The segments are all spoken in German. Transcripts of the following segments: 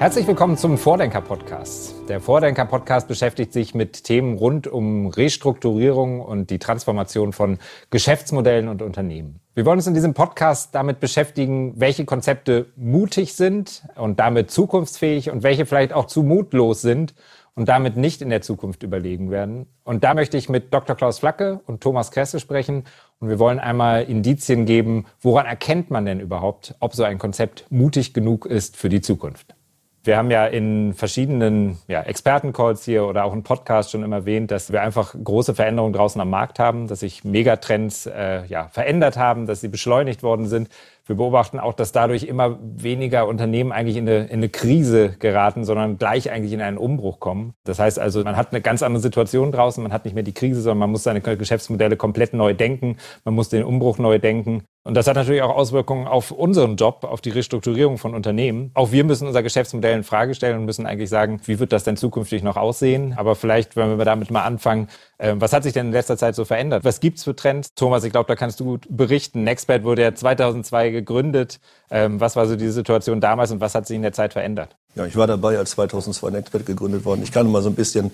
Herzlich willkommen zum Vordenker-Podcast. Der Vordenker-Podcast beschäftigt sich mit Themen rund um Restrukturierung und die Transformation von Geschäftsmodellen und Unternehmen. Wir wollen uns in diesem Podcast damit beschäftigen, welche Konzepte mutig sind und damit zukunftsfähig und welche vielleicht auch zu mutlos sind und damit nicht in der Zukunft überlegen werden. Und da möchte ich mit Dr. Klaus Flacke und Thomas Kresse sprechen. Und wir wollen einmal Indizien geben, woran erkennt man denn überhaupt, ob so ein Konzept mutig genug ist für die Zukunft. Wir haben ja in verschiedenen ja, Expertencalls hier oder auch im Podcast schon immer erwähnt, dass wir einfach große Veränderungen draußen am Markt haben, dass sich Megatrends äh, ja, verändert haben, dass sie beschleunigt worden sind. Wir beobachten auch, dass dadurch immer weniger Unternehmen eigentlich in eine, in eine Krise geraten, sondern gleich eigentlich in einen Umbruch kommen. Das heißt also, man hat eine ganz andere Situation draußen, man hat nicht mehr die Krise, sondern man muss seine Geschäftsmodelle komplett neu denken, man muss den Umbruch neu denken. Und das hat natürlich auch Auswirkungen auf unseren Job, auf die Restrukturierung von Unternehmen. Auch wir müssen unser Geschäftsmodell in Frage stellen und müssen eigentlich sagen, wie wird das denn zukünftig noch aussehen? Aber vielleicht, wenn wir damit mal anfangen, äh, was hat sich denn in letzter Zeit so verändert? Was gibt's für Trends? Thomas, ich glaube, da kannst du gut berichten. Nextbed wurde ja 2002 gegründet. Ähm, was war so die Situation damals und was hat sich in der Zeit verändert? Ja, ich war dabei, als 2002 Nextbed gegründet worden. Ich kann mal so ein bisschen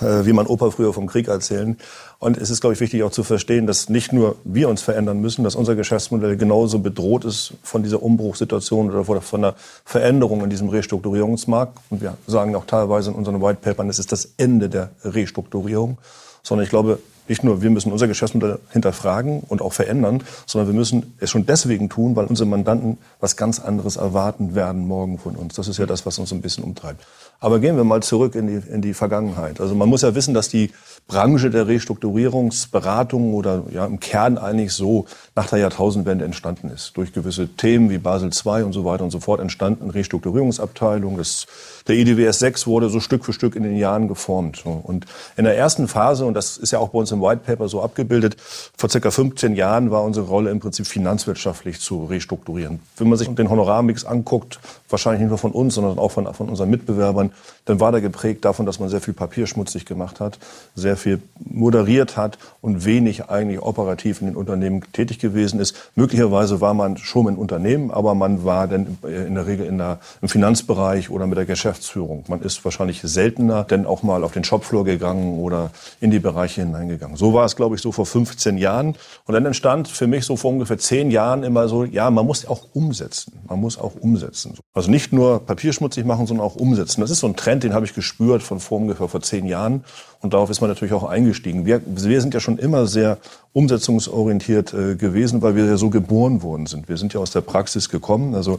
äh, wie man Opa früher vom Krieg erzählen. Und es ist, glaube ich, wichtig auch zu verstehen, dass nicht nur wir uns verändern müssen, dass unser Geschäftsmodell genauso bedroht ist von dieser Umbruchssituation oder von der Veränderung in diesem Restrukturierungsmarkt. Und wir sagen auch teilweise in unseren White Papern, es ist das Ende der Restrukturierung. Sondern ich glaube, nicht nur wir müssen unser Geschäftsmodell hinterfragen und auch verändern, sondern wir müssen es schon deswegen tun, weil unsere Mandanten was ganz anderes erwarten werden morgen von uns. Das ist ja das, was uns ein bisschen umtreibt. Aber gehen wir mal zurück in die, in die Vergangenheit. Also man muss ja wissen, dass die Branche der Restrukturierungsberatung oder ja im Kern eigentlich so nach der Jahrtausendwende entstanden ist. Durch gewisse Themen wie Basel II und so weiter und so fort entstanden Restrukturierungsabteilung. Das, der IDWS 6 wurde so Stück für Stück in den Jahren geformt. Und in der ersten Phase, und das ist ja auch bei uns im White Paper so abgebildet, vor circa 15 Jahren war unsere Rolle im Prinzip finanzwirtschaftlich zu restrukturieren. Wenn man sich den Honorarmix anguckt, wahrscheinlich nicht nur von uns, sondern auch von, von unseren Mitbewerbern, dann war der geprägt davon, dass man sehr viel Papier schmutzig gemacht hat, sehr viel moderiert hat und wenig eigentlich operativ in den Unternehmen tätig gewesen ist. Möglicherweise war man schon ein Unternehmen, aber man war dann in der Regel in der, im Finanzbereich oder mit der Geschäftsführung. Man ist wahrscheinlich seltener denn auch mal auf den Shopfloor gegangen oder in die Bereiche hineingegangen. So war es, glaube ich, so vor 15 Jahren. Und dann entstand für mich so vor ungefähr zehn Jahren immer so, ja, man muss auch umsetzen. Man muss auch umsetzen. Also nicht nur papierschmutzig machen, sondern auch umsetzen. Das ist so ein Trend, den habe ich gespürt von vor ungefähr vor zehn Jahren. Und darauf ist man natürlich auch eingestiegen. Wir, wir sind ja schon immer sehr umsetzungsorientiert äh, gewesen, weil wir ja so geboren worden sind. Wir sind ja aus der Praxis gekommen. Also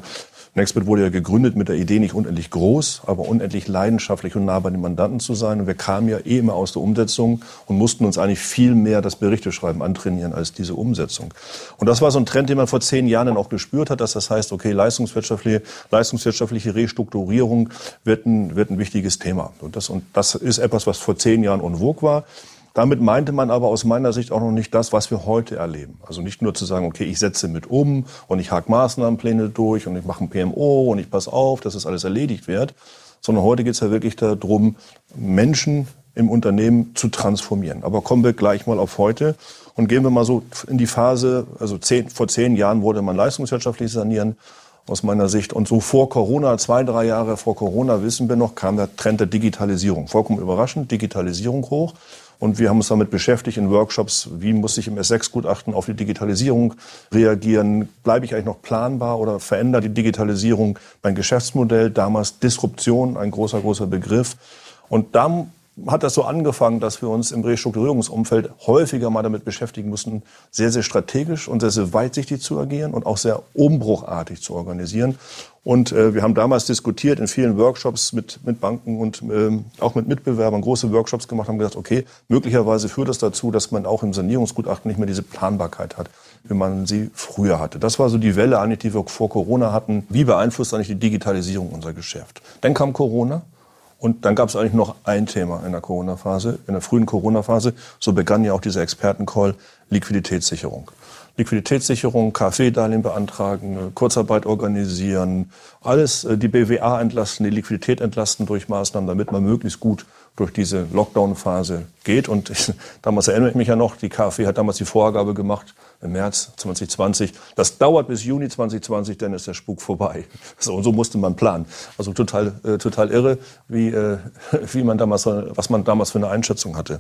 Nextbit wurde ja gegründet mit der Idee, nicht unendlich groß, aber unendlich leidenschaftlich und nah bei den Mandanten zu sein. Und wir kamen ja eh immer aus der Umsetzung und mussten uns eigentlich viel mehr das Berichteschreiben antrainieren als diese Umsetzung. Und das war so ein Trend, den man vor zehn Jahren dann auch gespürt hat, dass das heißt, okay, leistungswirtschaftliche, leistungswirtschaftliche Restrukturierung wird ein, wird ein wichtiges Thema. Und das, und das ist etwas, was vor zehn Jahren en war. Damit meinte man aber aus meiner Sicht auch noch nicht das, was wir heute erleben. Also nicht nur zu sagen, okay, ich setze mit um und ich hake Maßnahmenpläne durch und ich mache ein PMO und ich passe auf, dass das alles erledigt wird, sondern heute geht es ja wirklich darum, Menschen im Unternehmen zu transformieren. Aber kommen wir gleich mal auf heute und gehen wir mal so in die Phase, also zehn, vor zehn Jahren wurde man leistungswirtschaftlich sanieren, aus meiner Sicht. Und so vor Corona, zwei, drei Jahre vor Corona, wissen wir noch, kam der Trend der Digitalisierung. Vollkommen überraschend, Digitalisierung hoch. Und wir haben uns damit beschäftigt in Workshops, wie muss ich im S6-Gutachten auf die Digitalisierung reagieren? Bleibe ich eigentlich noch planbar oder verändert die Digitalisierung mein Geschäftsmodell? Damals Disruption, ein großer, großer Begriff. Und da hat das so angefangen, dass wir uns im Restrukturierungsumfeld häufiger mal damit beschäftigen mussten, sehr, sehr strategisch und sehr, sehr weitsichtig zu agieren und auch sehr umbruchartig zu organisieren. Und äh, wir haben damals diskutiert in vielen Workshops mit, mit Banken und ähm, auch mit Mitbewerbern, große Workshops gemacht, haben gesagt, okay, möglicherweise führt das dazu, dass man auch im Sanierungsgutachten nicht mehr diese Planbarkeit hat, wie man sie früher hatte. Das war so die Welle eigentlich, die wir vor Corona hatten. Wie beeinflusst eigentlich die Digitalisierung unser Geschäft? Dann kam Corona und dann gab es eigentlich noch ein Thema in der Corona-Phase, in der frühen Corona-Phase. So begann ja auch dieser Expertencall Liquiditätssicherung. Liquiditätssicherung, KfW-Darlehen beantragen, Kurzarbeit organisieren, alles äh, die BWA entlasten, die Liquidität entlasten durch Maßnahmen, damit man möglichst gut durch diese Lockdown-Phase geht. Und ich, damals erinnere ich mich ja noch, die KfW hat damals die Vorgabe gemacht, im März 2020. Das dauert bis Juni 2020, dann ist der Spuk vorbei. So, und so musste man planen. Also total, äh, total irre, wie, äh, wie man damals, was man damals für eine Einschätzung hatte.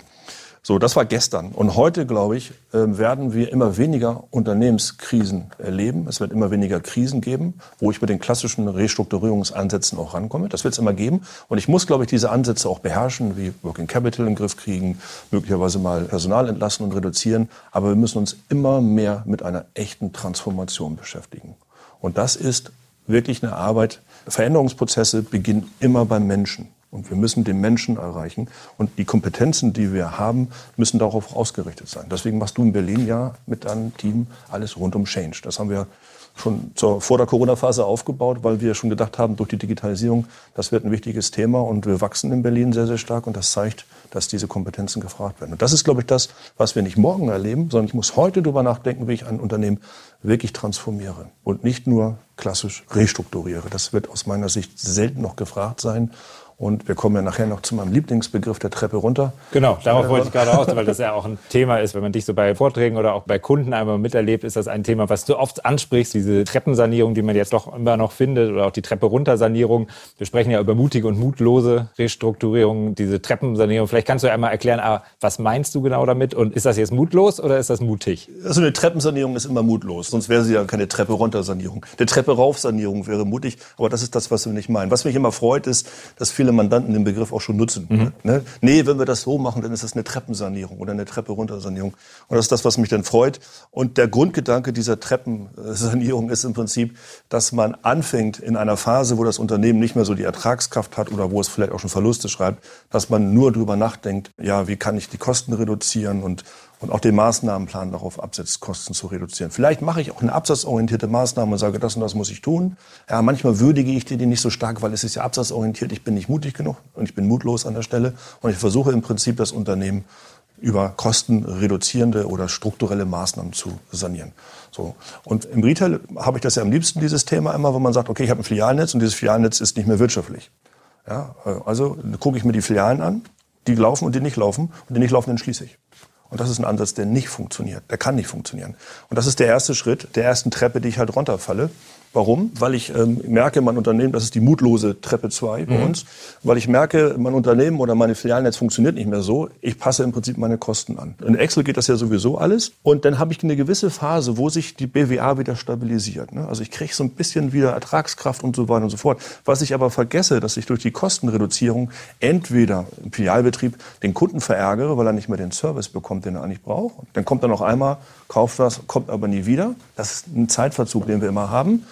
So, das war gestern. Und heute, glaube ich, ähm, werden wir immer weniger Unternehmenskrisen erleben. Es wird immer weniger Krisen geben, wo ich mit den klassischen Restrukturierungsansätzen auch rankomme. Das wird es immer geben. Und ich muss, glaube ich, diese Ansätze auch beherrschen, wie Working Capital in den Griff kriegen, möglicherweise mal Personal entlassen und reduzieren. Aber wir müssen uns immer mehr mit einer echten Transformation beschäftigen. Und das ist wirklich eine Arbeit. Veränderungsprozesse beginnen immer beim Menschen. Und wir müssen den Menschen erreichen. Und die Kompetenzen, die wir haben, müssen darauf ausgerichtet sein. Deswegen machst du in Berlin ja mit deinem Team alles rund um Change. Das haben wir schon zur, vor der Corona-Phase aufgebaut, weil wir schon gedacht haben, durch die Digitalisierung, das wird ein wichtiges Thema und wir wachsen in Berlin sehr, sehr stark und das zeigt, dass diese Kompetenzen gefragt werden. Und das ist, glaube ich, das, was wir nicht morgen erleben, sondern ich muss heute darüber nachdenken, wie ich ein Unternehmen wirklich transformiere und nicht nur klassisch restrukturiere. Das wird aus meiner Sicht selten noch gefragt sein. Und wir kommen ja nachher noch zu meinem Lieblingsbegriff der Treppe runter. Genau, darauf wollte ich gerade aus, weil das ja auch ein Thema ist, wenn man dich so bei Vorträgen oder auch bei Kunden einmal miterlebt, ist das ein Thema, was du oft ansprichst, diese Treppensanierung, die man jetzt doch immer noch findet oder auch die Treppe runter Sanierung. Wir sprechen ja über mutige und mutlose Restrukturierung, diese Treppensanierung. Vielleicht kannst du einmal erklären, ah, was meinst du genau damit und ist das jetzt mutlos oder ist das mutig? Also eine Treppensanierung ist immer mutlos, sonst wäre sie ja keine Treppe runter Sanierung. Eine Treppe rauf Sanierung wäre mutig, aber das ist das, was wir nicht meinen. Was mich immer freut, ist, dass viele Mandanten den Begriff auch schon nutzen. Mhm. Ne? Nee, wenn wir das so machen, dann ist das eine Treppensanierung oder eine Treppe runtersanierung. Und das ist das, was mich dann freut. Und der Grundgedanke dieser Treppensanierung ist im Prinzip, dass man anfängt in einer Phase, wo das Unternehmen nicht mehr so die Ertragskraft hat oder wo es vielleicht auch schon Verluste schreibt, dass man nur darüber nachdenkt, ja, wie kann ich die Kosten reduzieren und und auch den Maßnahmenplan darauf absetzt, Kosten zu reduzieren. Vielleicht mache ich auch eine absatzorientierte Maßnahme und sage, das und das muss ich tun. Ja, manchmal würdige ich die nicht so stark, weil es ist ja absatzorientiert. Ich bin nicht mutig genug und ich bin mutlos an der Stelle. Und ich versuche im Prinzip das Unternehmen über kostenreduzierende oder strukturelle Maßnahmen zu sanieren. So. Und im Retail habe ich das ja am liebsten, dieses Thema immer, wo man sagt, okay, ich habe ein Filialnetz und dieses Filialnetz ist nicht mehr wirtschaftlich. Ja, also gucke ich mir die Filialen an, die laufen und die nicht laufen und die nicht laufen, dann schließe ich. Und das ist ein Ansatz, der nicht funktioniert. Der kann nicht funktionieren. Und das ist der erste Schritt, der ersten Treppe, die ich halt runterfalle. Warum? Weil ich ähm, merke, mein Unternehmen, das ist die mutlose Treppe 2 bei mhm. uns, weil ich merke, mein Unternehmen oder meine Filialnetz funktioniert nicht mehr so. Ich passe im Prinzip meine Kosten an. In Excel geht das ja sowieso alles. Und dann habe ich eine gewisse Phase, wo sich die BWA wieder stabilisiert. Ne? Also ich kriege so ein bisschen wieder Ertragskraft und so weiter und so fort. Was ich aber vergesse, dass ich durch die Kostenreduzierung entweder im Filialbetrieb den Kunden verärgere, weil er nicht mehr den Service bekommt, den er eigentlich braucht. Dann kommt er noch einmal, kauft was, kommt aber nie wieder. Das ist ein Zeitverzug, den wir immer haben.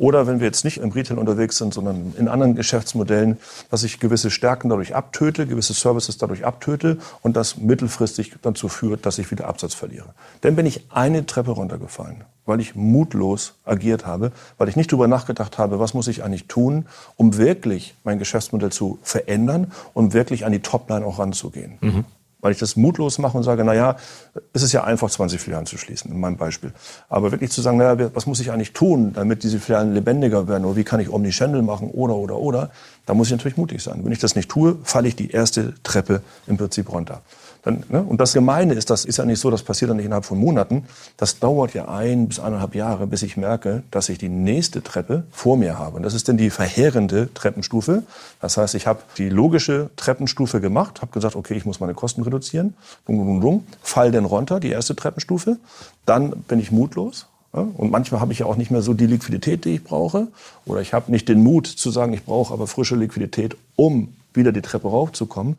Oder wenn wir jetzt nicht im Retail unterwegs sind, sondern in anderen Geschäftsmodellen, dass ich gewisse Stärken dadurch abtöte, gewisse Services dadurch abtöte und das mittelfristig dazu führt, dass ich wieder Absatz verliere. Dann bin ich eine Treppe runtergefallen, weil ich mutlos agiert habe, weil ich nicht darüber nachgedacht habe, was muss ich eigentlich tun, um wirklich mein Geschäftsmodell zu verändern und wirklich an die Topline auch ranzugehen. Mhm weil ich das mutlos mache und sage, na ja, es ist ja einfach, 20 Filialen zu schließen, in meinem Beispiel. Aber wirklich zu sagen, na ja, was muss ich eigentlich tun, damit diese Filialen lebendiger werden? Oder wie kann ich Omnichannel machen? Oder, oder, oder. Da muss ich natürlich mutig sein. Wenn ich das nicht tue, falle ich die erste Treppe im Prinzip runter. Dann, ne? Und das Gemeine ist, das ist ja nicht so, das passiert dann nicht innerhalb von Monaten. Das dauert ja ein bis eineinhalb Jahre, bis ich merke, dass ich die nächste Treppe vor mir habe. Und das ist dann die verheerende Treppenstufe. Das heißt, ich habe die logische Treppenstufe gemacht, habe gesagt, okay, ich muss meine Kosten reduzieren, dum, dum, dum, fall dann runter, die erste Treppenstufe. Dann bin ich mutlos, und manchmal habe ich ja auch nicht mehr so die Liquidität, die ich brauche. Oder ich habe nicht den Mut zu sagen, ich brauche aber frische Liquidität, um wieder die Treppe raufzukommen.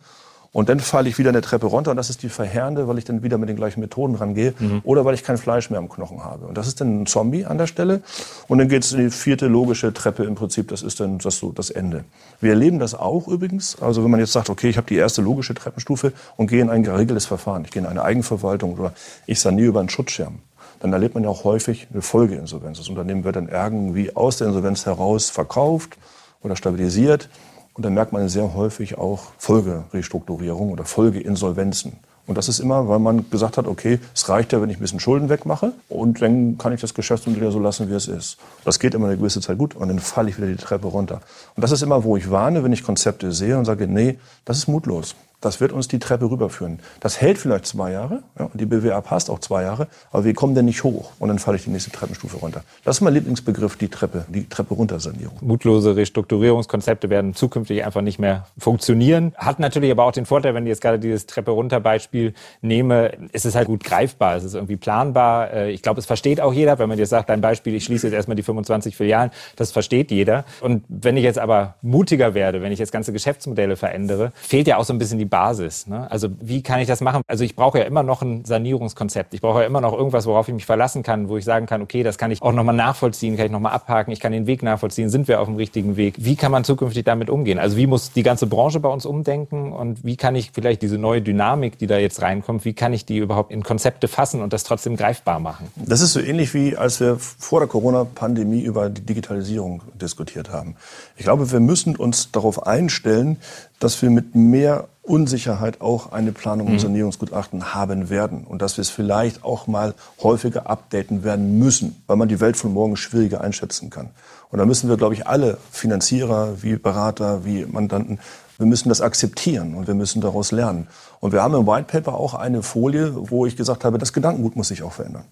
Und dann falle ich wieder eine Treppe runter und das ist die verheerende, weil ich dann wieder mit den gleichen Methoden rangehe mhm. oder weil ich kein Fleisch mehr am Knochen habe. Und das ist dann ein Zombie an der Stelle. Und dann geht es in die vierte logische Treppe im Prinzip, das ist dann das, so das Ende. Wir erleben das auch übrigens. Also wenn man jetzt sagt, okay, ich habe die erste logische Treppenstufe und gehe in ein geregeltes Verfahren. Ich gehe in eine Eigenverwaltung oder ich saniere über einen Schutzschirm dann erlebt man ja auch häufig eine Folgeinsolvenz. Das Unternehmen wird dann irgendwie aus der Insolvenz heraus verkauft oder stabilisiert. Und dann merkt man sehr häufig auch Folgerestrukturierung oder Folgeinsolvenzen. Und das ist immer, weil man gesagt hat, okay, es reicht ja, wenn ich ein bisschen Schulden wegmache und dann kann ich das Geschäftsmodell so lassen, wie es ist. Das geht immer eine gewisse Zeit gut und dann falle ich wieder die Treppe runter. Und das ist immer, wo ich warne, wenn ich Konzepte sehe und sage, nee, das ist mutlos. Das wird uns die Treppe rüberführen. Das hält vielleicht zwei Jahre, ja, und die BWA passt auch zwei Jahre, aber wir kommen dann nicht hoch und dann falle ich die nächste Treppenstufe runter. Das ist mein Lieblingsbegriff, die Treppe, die Treppe runtersanierung. Mutlose Restrukturierungskonzepte werden zukünftig einfach nicht mehr funktionieren. Hat natürlich aber auch den Vorteil, wenn ich jetzt gerade dieses Treppe runter Beispiel nehme, ist es halt gut greifbar, es ist irgendwie planbar. Äh, ich glaube, es versteht auch jeder, wenn man jetzt sagt, ein Beispiel, ich schließe jetzt erstmal die 25 Filialen, das versteht jeder. Und wenn ich jetzt aber mutiger werde, wenn ich jetzt ganze Geschäftsmodelle verändere, fehlt ja auch so ein bisschen die Basis. Ne? Also wie kann ich das machen? Also ich brauche ja immer noch ein Sanierungskonzept. Ich brauche ja immer noch irgendwas, worauf ich mich verlassen kann, wo ich sagen kann, okay, das kann ich auch nochmal nachvollziehen, kann ich nochmal abhaken, ich kann den Weg nachvollziehen, sind wir auf dem richtigen Weg? Wie kann man zukünftig damit umgehen? Also wie muss die ganze Branche bei uns umdenken und wie kann ich vielleicht diese neue Dynamik, die da jetzt reinkommt, wie kann ich die überhaupt in Konzepte fassen und das trotzdem greifbar machen? Das ist so ähnlich wie als wir vor der Corona-Pandemie über die Digitalisierung diskutiert haben. Ich glaube, wir müssen uns darauf einstellen, dass wir mit mehr Unsicherheit auch eine Planung und mhm. Sanierungsgutachten haben werden und dass wir es vielleicht auch mal häufiger updaten werden müssen, weil man die Welt von morgen schwieriger einschätzen kann. Und da müssen wir, glaube ich, alle Finanzierer wie Berater, wie Mandanten, wir müssen das akzeptieren und wir müssen daraus lernen. Und wir haben im White Paper auch eine Folie, wo ich gesagt habe, das Gedankengut muss sich auch verändern.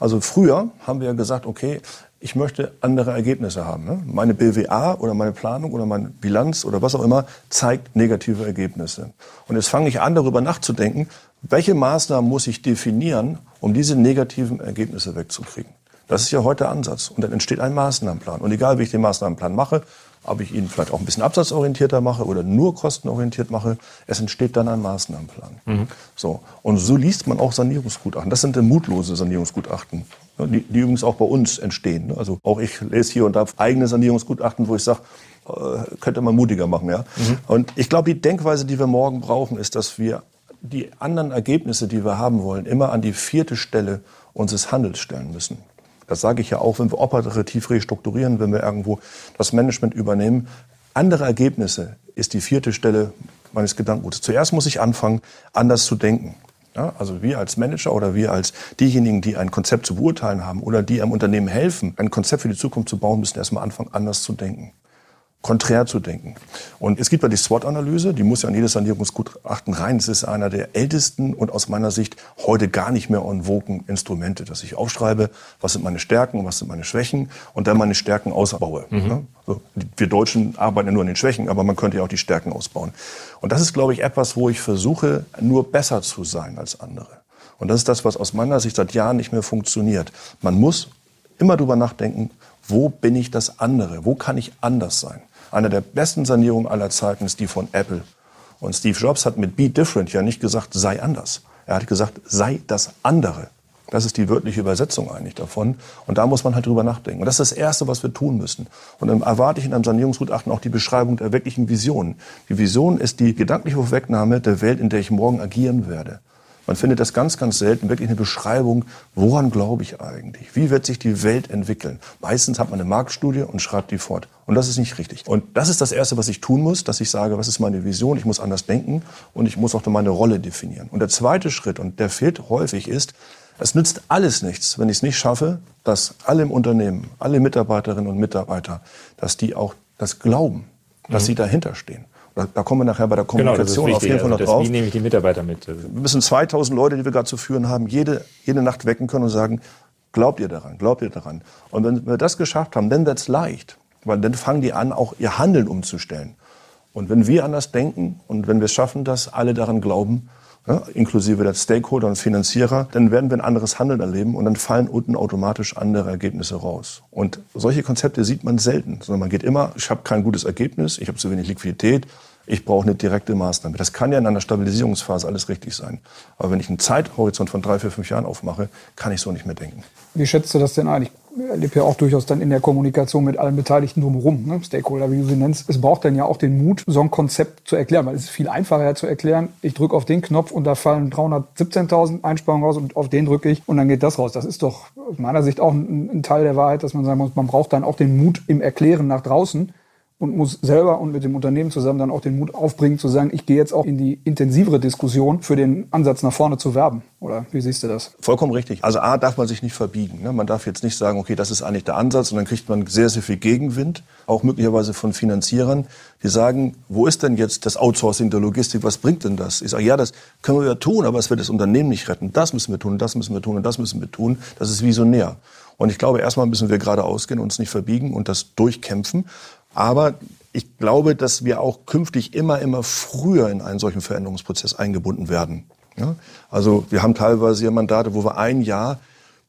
Also früher haben wir gesagt, okay, ich möchte andere Ergebnisse haben. Ne? Meine BWA oder meine Planung oder meine Bilanz oder was auch immer zeigt negative Ergebnisse. Und jetzt fange ich an, darüber nachzudenken, welche Maßnahmen muss ich definieren, um diese negativen Ergebnisse wegzukriegen. Das ist ja heute der Ansatz. Und dann entsteht ein Maßnahmenplan. Und egal, wie ich den Maßnahmenplan mache, ob ich ihn vielleicht auch ein bisschen absatzorientierter mache oder nur kostenorientiert mache, es entsteht dann ein Maßnahmenplan. Mhm. So. Und so liest man auch Sanierungsgutachten. Das sind mutlose Sanierungsgutachten, die, die übrigens auch bei uns entstehen. Ne? Also auch ich lese hier und da eigene Sanierungsgutachten, wo ich sage, äh, könnte man mutiger machen. Ja? Mhm. Und ich glaube, die Denkweise, die wir morgen brauchen, ist, dass wir die anderen Ergebnisse, die wir haben wollen, immer an die vierte Stelle unseres Handels stellen müssen. Das sage ich ja auch, wenn wir operativ restrukturieren, wenn wir irgendwo das Management übernehmen. Andere Ergebnisse ist die vierte Stelle meines Gedankenguts. Zuerst muss ich anfangen, anders zu denken. Ja, also wir als Manager oder wir als diejenigen, die ein Konzept zu beurteilen haben oder die einem Unternehmen helfen, ein Konzept für die Zukunft zu bauen, müssen erstmal anfangen, anders zu denken konträr zu denken. Und es gibt ja die SWOT-Analyse, die muss ja an jedes Sanierungsgutachten rein. Es ist einer der ältesten und aus meiner Sicht heute gar nicht mehr en vogue Instrumente, dass ich aufschreibe, was sind meine Stärken und was sind meine Schwächen und dann meine Stärken ausbaue. Mhm. Also wir Deutschen arbeiten ja nur an den Schwächen, aber man könnte ja auch die Stärken ausbauen. Und das ist, glaube ich, etwas, wo ich versuche, nur besser zu sein als andere. Und das ist das, was aus meiner Sicht seit Jahren nicht mehr funktioniert. Man muss immer drüber nachdenken, wo bin ich das andere? Wo kann ich anders sein? Eine der besten Sanierungen aller Zeiten ist die von Apple. Und Steve Jobs hat mit Be Different ja nicht gesagt, sei anders. Er hat gesagt, sei das andere. Das ist die wörtliche Übersetzung eigentlich davon. Und da muss man halt drüber nachdenken. Und das ist das Erste, was wir tun müssen. Und dann erwarte ich in einem Sanierungsgutachten auch die Beschreibung der wirklichen Vision. Die Vision ist die gedankliche Vorwegnahme der Welt, in der ich morgen agieren werde. Man findet das ganz, ganz selten, wirklich eine Beschreibung, woran glaube ich eigentlich? Wie wird sich die Welt entwickeln? Meistens hat man eine Marktstudie und schreibt die fort. Und das ist nicht richtig. Und das ist das Erste, was ich tun muss, dass ich sage, was ist meine Vision? Ich muss anders denken und ich muss auch meine Rolle definieren. Und der zweite Schritt, und der fehlt häufig, ist, es nützt alles nichts, wenn ich es nicht schaffe, dass alle im Unternehmen, alle Mitarbeiterinnen und Mitarbeiter, dass die auch das glauben, dass mhm. sie dahinter stehen. Da, da, kommen wir nachher bei der Kommunikation genau, auf jeden Fall noch also drauf. Wie nehme ich die Mitarbeiter mit? Wir müssen 2000 Leute, die wir gerade zu führen haben, jede, jede Nacht wecken können und sagen, glaubt ihr daran, glaubt ihr daran. Und wenn wir das geschafft haben, dann wird's leicht. Weil dann fangen die an, auch ihr Handeln umzustellen. Und wenn wir anders denken und wenn wir es schaffen, dass alle daran glauben, ja, inklusive der Stakeholder und Finanzierer, dann werden wir ein anderes Handeln erleben und dann fallen unten automatisch andere Ergebnisse raus. Und solche Konzepte sieht man selten, sondern man geht immer, ich habe kein gutes Ergebnis, ich habe zu wenig Liquidität, ich brauche eine direkte Maßnahme. Das kann ja in einer Stabilisierungsphase alles richtig sein. Aber wenn ich einen Zeithorizont von drei, vier, fünf Jahren aufmache, kann ich so nicht mehr denken. Wie schätzt du das denn ein? Ich erlebe ja auch durchaus dann in der Kommunikation mit allen Beteiligten drumherum, ne? Stakeholder, wie du sie nennst. Es braucht dann ja auch den Mut, so ein Konzept zu erklären, weil es ist viel einfacher zu erklären. Ich drücke auf den Knopf und da fallen 317.000 Einsparungen raus und auf den drücke ich und dann geht das raus. Das ist doch aus meiner Sicht auch ein, ein Teil der Wahrheit, dass man sagen muss, man braucht dann auch den Mut im Erklären nach draußen und muss selber und mit dem Unternehmen zusammen dann auch den Mut aufbringen, zu sagen, ich gehe jetzt auch in die intensivere Diskussion für den Ansatz nach vorne zu werben. Oder wie siehst du das? Vollkommen richtig. Also A darf man sich nicht verbiegen. Ne? Man darf jetzt nicht sagen, okay, das ist eigentlich der Ansatz und dann kriegt man sehr, sehr viel Gegenwind, auch möglicherweise von Finanzierern, die sagen, wo ist denn jetzt das Outsourcing der Logistik, was bringt denn das? Ich sage, ja, das können wir ja tun, aber es wird das Unternehmen nicht retten. Das müssen wir tun, das müssen wir tun und das müssen wir tun. Das ist visionär. Und ich glaube, erstmal müssen wir geradeaus gehen, uns nicht verbiegen und das durchkämpfen. Aber ich glaube, dass wir auch künftig immer, immer früher in einen solchen Veränderungsprozess eingebunden werden. Ja? Also wir haben teilweise ja Mandate, wo wir ein Jahr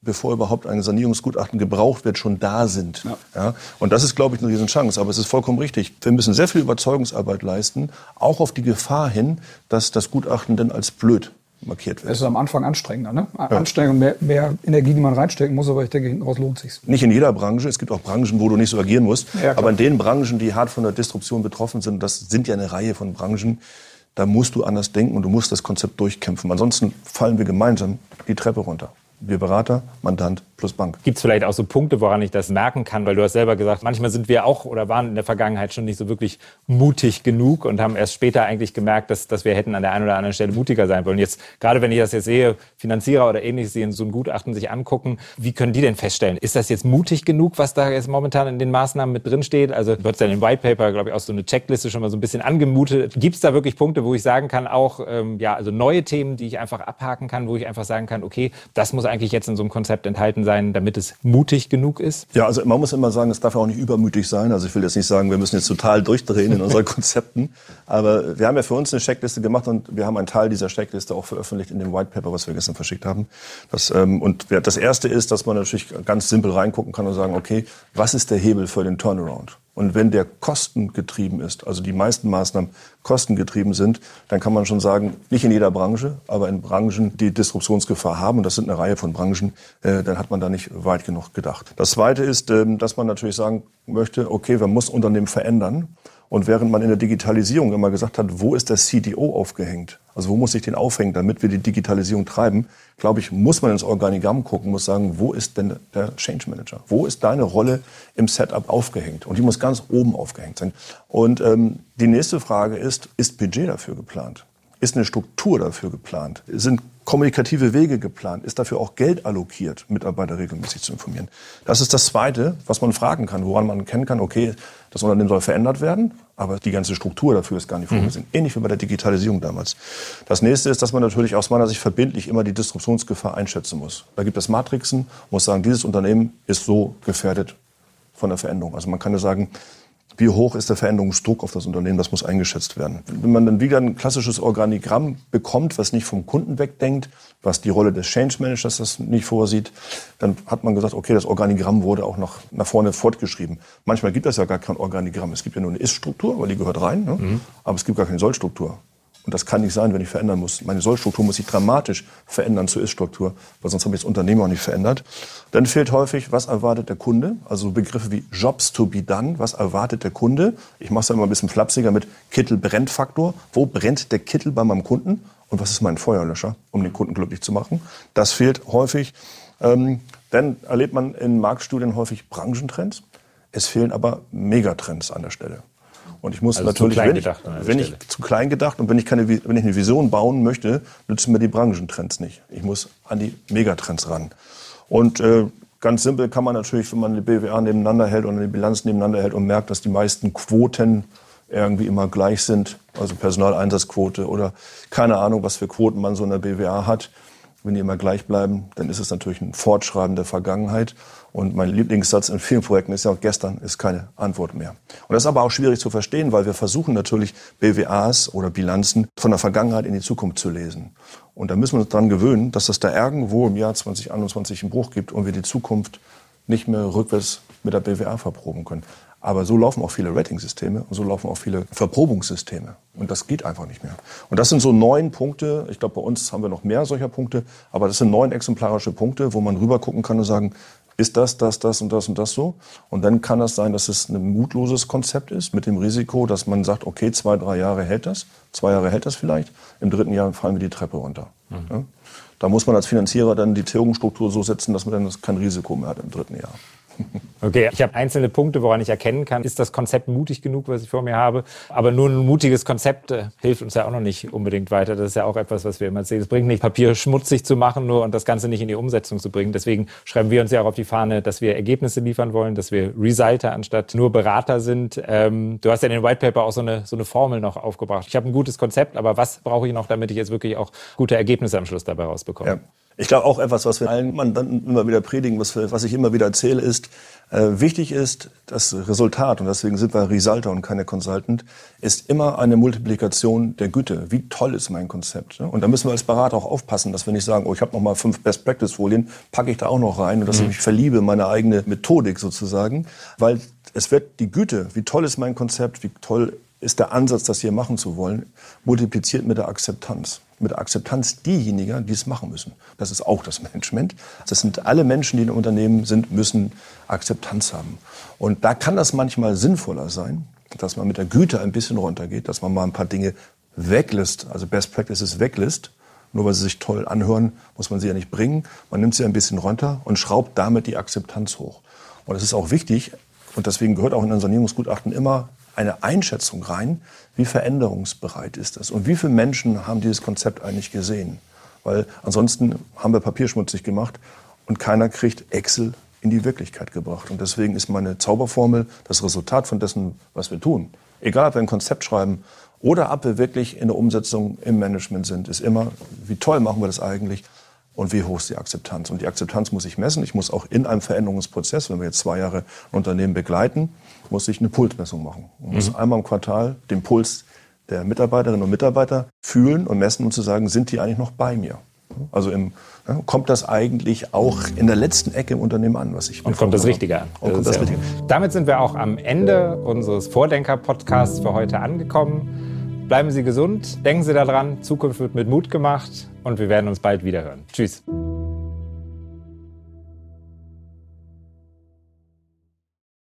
bevor überhaupt ein Sanierungsgutachten gebraucht wird, schon da sind. Ja. ja. Und das ist, glaube ich, eine Riesenchance. Aber es ist vollkommen richtig. Wir müssen sehr viel Überzeugungsarbeit leisten, auch auf die Gefahr hin, dass das Gutachten dann als blöd markiert wird. Es ist am Anfang anstrengender, ne? Ja. Anstrengend, mehr, mehr Energie, die man reinstecken muss, aber ich denke, hinten raus lohnt sich. Nicht in jeder Branche. Es gibt auch Branchen, wo du nicht so agieren musst. Ja, aber in den Branchen, die hart von der Disruption betroffen sind, das sind ja eine Reihe von Branchen, da musst du anders denken und du musst das Konzept durchkämpfen. Ansonsten fallen wir gemeinsam die Treppe runter wir Berater, Mandant plus Bank. Gibt es vielleicht auch so Punkte, woran ich das merken kann? Weil du hast selber gesagt, manchmal sind wir auch oder waren in der Vergangenheit schon nicht so wirklich mutig genug und haben erst später eigentlich gemerkt, dass, dass wir hätten an der einen oder anderen Stelle mutiger sein wollen. Jetzt, gerade wenn ich das jetzt sehe, Finanzierer oder ähnliches, die so ein Gutachten sich angucken, wie können die denn feststellen? Ist das jetzt mutig genug, was da jetzt momentan in den Maßnahmen mit drin steht? Also hast ja in dem White Paper, glaube ich, auch so eine Checkliste schon mal so ein bisschen angemutet. Gibt es da wirklich Punkte, wo ich sagen kann, auch ähm, ja, also neue Themen, die ich einfach abhaken kann, wo ich einfach sagen kann, okay, das muss eigentlich jetzt in so einem Konzept enthalten sein, damit es mutig genug ist? Ja, also man muss immer sagen, es darf auch nicht übermütig sein. Also ich will jetzt nicht sagen, wir müssen jetzt total durchdrehen in unseren Konzepten. Aber wir haben ja für uns eine Checkliste gemacht und wir haben einen Teil dieser Checkliste auch veröffentlicht in dem White Paper, was wir gestern verschickt haben. Das, ähm, und das erste ist, dass man natürlich ganz simpel reingucken kann und sagen, okay, was ist der Hebel für den Turnaround? Und wenn der kostengetrieben ist, also die meisten Maßnahmen kostengetrieben sind, dann kann man schon sagen, nicht in jeder Branche, aber in Branchen, die Disruptionsgefahr haben, und das sind eine Reihe von Branchen, äh, dann hat man da nicht weit genug gedacht. Das Zweite ist, ähm, dass man natürlich sagen möchte, okay, man muss Unternehmen verändern. Und während man in der Digitalisierung immer gesagt hat, wo ist der CDO aufgehängt? Also wo muss ich den aufhängen, damit wir die Digitalisierung treiben? Glaube ich, muss man ins Organigramm gucken, muss sagen, wo ist denn der Change Manager? Wo ist deine Rolle im Setup aufgehängt? Und die muss ganz oben aufgehängt sein. Und ähm, die nächste Frage ist, ist Budget dafür geplant? Ist eine Struktur dafür geplant? Sind kommunikative Wege geplant? Ist dafür auch Geld allokiert, Mitarbeiter regelmäßig zu informieren? Das ist das Zweite, was man fragen kann, woran man kennen kann, okay, das Unternehmen soll verändert werden, aber die ganze Struktur dafür ist gar nicht vorgesehen. Mhm. Ähnlich wie bei der Digitalisierung damals. Das nächste ist, dass man natürlich aus meiner Sicht verbindlich immer die Disruptionsgefahr einschätzen muss. Da gibt es Matrixen, muss sagen, dieses Unternehmen ist so gefährdet von der Veränderung. Also man kann ja sagen, wie hoch ist der Veränderungsdruck auf das Unternehmen? Das muss eingeschätzt werden. Wenn man dann wieder ein klassisches Organigramm bekommt, was nicht vom Kunden wegdenkt, was die Rolle des Change Managers das nicht vorsieht, dann hat man gesagt, okay, das Organigramm wurde auch noch nach vorne fortgeschrieben. Manchmal gibt es ja gar kein Organigramm. Es gibt ja nur eine Ist-Struktur, weil die gehört rein, ne? mhm. aber es gibt gar keine Soll-Struktur. Und das kann nicht sein, wenn ich verändern muss. Meine Sollstruktur muss sich dramatisch verändern zur Ist-Struktur, weil sonst habe ich das Unternehmen auch nicht verändert. Dann fehlt häufig, was erwartet der Kunde? Also Begriffe wie Jobs to be done. Was erwartet der Kunde? Ich mache es immer ein bisschen flapsiger mit Kittel-Brennt-Faktor. Wo brennt der Kittel bei meinem Kunden? Und was ist mein Feuerlöscher, um den Kunden glücklich zu machen? Das fehlt häufig. Ähm, dann erlebt man in Marktstudien häufig Branchentrends. Es fehlen aber Megatrends an der Stelle. Und ich muss also natürlich, wenn, ich, wenn ich, zu klein gedacht und wenn ich, keine, wenn ich eine Vision bauen möchte, nützen mir die Branchentrends nicht. Ich muss an die Megatrends ran. Und äh, ganz simpel kann man natürlich, wenn man die BWA nebeneinander hält und die Bilanz nebeneinander hält und merkt, dass die meisten Quoten irgendwie immer gleich sind, also Personaleinsatzquote oder keine Ahnung, was für Quoten man so in der BWA hat, wenn die immer gleich bleiben, dann ist es natürlich ein Fortschreiben der Vergangenheit. Und mein Lieblingssatz in vielen Projekten ist ja auch gestern ist keine Antwort mehr. Und das ist aber auch schwierig zu verstehen, weil wir versuchen natürlich BWAs oder Bilanzen von der Vergangenheit in die Zukunft zu lesen. Und da müssen wir uns daran gewöhnen, dass es da irgendwo im Jahr 2021 einen Bruch gibt und wir die Zukunft nicht mehr rückwärts mit der BWA verproben können. Aber so laufen auch viele Ratingsysteme und so laufen auch viele Verprobungssysteme. Und das geht einfach nicht mehr. Und das sind so neun Punkte. Ich glaube, bei uns haben wir noch mehr solcher Punkte. Aber das sind neun exemplarische Punkte, wo man rüber gucken kann und sagen, ist das, das, das und das und das so? Und dann kann das sein, dass es ein mutloses Konzept ist mit dem Risiko, dass man sagt, okay, zwei, drei Jahre hält das, zwei Jahre hält das vielleicht, im dritten Jahr fallen wir die Treppe runter. Mhm. Ja? Da muss man als Finanzierer dann die Tilgungsstruktur so setzen, dass man dann kein Risiko mehr hat im dritten Jahr. Okay, ich habe einzelne Punkte, woran ich erkennen kann, ist das Konzept mutig genug, was ich vor mir habe. Aber nur ein mutiges Konzept äh, hilft uns ja auch noch nicht unbedingt weiter. Das ist ja auch etwas, was wir immer sehen. Es bringt nicht, Papier schmutzig zu machen nur und das Ganze nicht in die Umsetzung zu bringen. Deswegen schreiben wir uns ja auch auf die Fahne, dass wir Ergebnisse liefern wollen, dass wir Resalter anstatt nur Berater sind. Ähm, du hast ja in den White Paper auch so eine, so eine Formel noch aufgebracht. Ich habe ein gutes Konzept, aber was brauche ich noch, damit ich jetzt wirklich auch gute Ergebnisse am Schluss dabei rausbekomme? Ja. Ich glaube auch etwas, was wir allen Mandanten immer wieder predigen, was, wir, was ich immer wieder erzähle, ist, äh, wichtig ist, das Resultat, und deswegen sind wir Resalter und keine Consultant, ist immer eine Multiplikation der Güte. Wie toll ist mein Konzept? Ne? Und da müssen wir als Berater auch aufpassen, dass wir nicht sagen, oh, ich habe noch mal fünf Best-Practice-Folien, packe ich da auch noch rein und dass mhm. ich mich verliebe in meine eigene Methodik sozusagen. Weil es wird die Güte, wie toll ist mein Konzept, wie toll ist der Ansatz, das hier machen zu wollen, multipliziert mit der Akzeptanz. Mit der Akzeptanz diejenigen, die es machen müssen. Das ist auch das Management. Das sind alle Menschen, die in einem Unternehmen sind, müssen Akzeptanz haben. Und da kann das manchmal sinnvoller sein, dass man mit der Güte ein bisschen runtergeht, dass man mal ein paar Dinge weglässt, also Best Practices weglässt. Nur weil sie sich toll anhören, muss man sie ja nicht bringen. Man nimmt sie ein bisschen runter und schraubt damit die Akzeptanz hoch. Und es ist auch wichtig, und deswegen gehört auch in ein Sanierungsgutachten immer eine Einschätzung rein, wie veränderungsbereit ist das und wie viele Menschen haben dieses Konzept eigentlich gesehen. Weil ansonsten haben wir papierschmutzig gemacht und keiner kriegt Excel in die Wirklichkeit gebracht. Und deswegen ist meine Zauberformel das Resultat von dessen, was wir tun. Egal, ob wir ein Konzept schreiben oder ob wir wirklich in der Umsetzung im Management sind, ist immer, wie toll machen wir das eigentlich und wie hoch ist die Akzeptanz. Und die Akzeptanz muss ich messen. Ich muss auch in einem Veränderungsprozess, wenn wir jetzt zwei Jahre ein Unternehmen begleiten, muss ich eine Pulsmessung machen. Ich muss mhm. einmal im Quartal den Puls der Mitarbeiterinnen und Mitarbeiter fühlen und messen und zu sagen, sind die eigentlich noch bei mir? Also im, ja, kommt das eigentlich auch in der letzten Ecke im Unternehmen an, was ich Und kommt das Richtige an. Und kommt das Richtige. Damit sind wir auch am Ende unseres Vordenker-Podcasts für heute angekommen. Bleiben Sie gesund, denken Sie daran, Zukunft wird mit Mut gemacht und wir werden uns bald wiederhören. Tschüss.